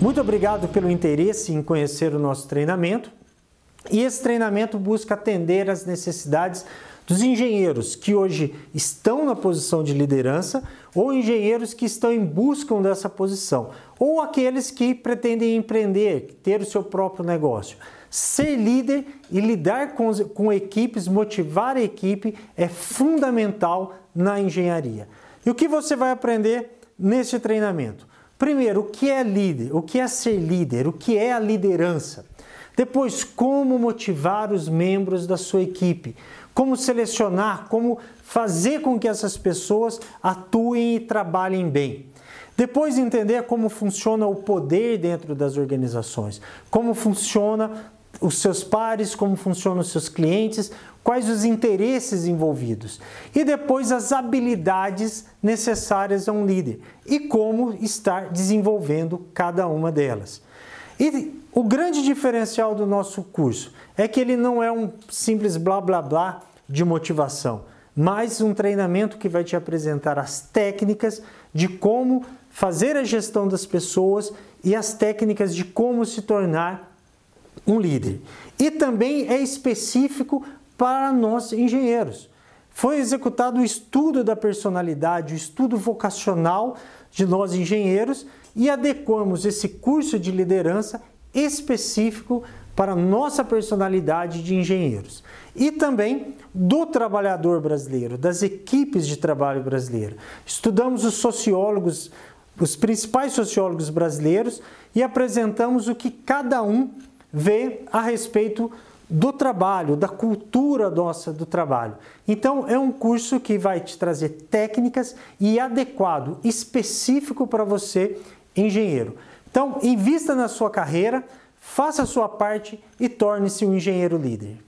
Muito obrigado pelo interesse em conhecer o nosso treinamento. E esse treinamento busca atender às necessidades dos engenheiros que hoje estão na posição de liderança ou engenheiros que estão em busca dessa posição, ou aqueles que pretendem empreender, ter o seu próprio negócio. Ser líder e lidar com, com equipes, motivar a equipe é fundamental na engenharia. E o que você vai aprender nesse treinamento? Primeiro, o que é líder? O que é ser líder? O que é a liderança? Depois, como motivar os membros da sua equipe? Como selecionar, como fazer com que essas pessoas atuem e trabalhem bem. Depois entender como funciona o poder dentro das organizações, como funciona os seus pares, como funcionam os seus clientes, quais os interesses envolvidos. E depois as habilidades necessárias a um líder. E como estar desenvolvendo cada uma delas. E o grande diferencial do nosso curso é que ele não é um simples blá blá blá de motivação, mas um treinamento que vai te apresentar as técnicas de como fazer a gestão das pessoas e as técnicas de como se tornar um líder. E também é específico para nós engenheiros. Foi executado o estudo da personalidade, o estudo vocacional de nós engenheiros e adequamos esse curso de liderança específico para nossa personalidade de engenheiros e também do trabalhador brasileiro, das equipes de trabalho brasileiro. Estudamos os sociólogos, os principais sociólogos brasileiros e apresentamos o que cada um vê a respeito do trabalho, da cultura nossa do trabalho. Então, é um curso que vai te trazer técnicas e adequado, específico para você, engenheiro. Então, invista na sua carreira, faça a sua parte e torne-se um engenheiro líder.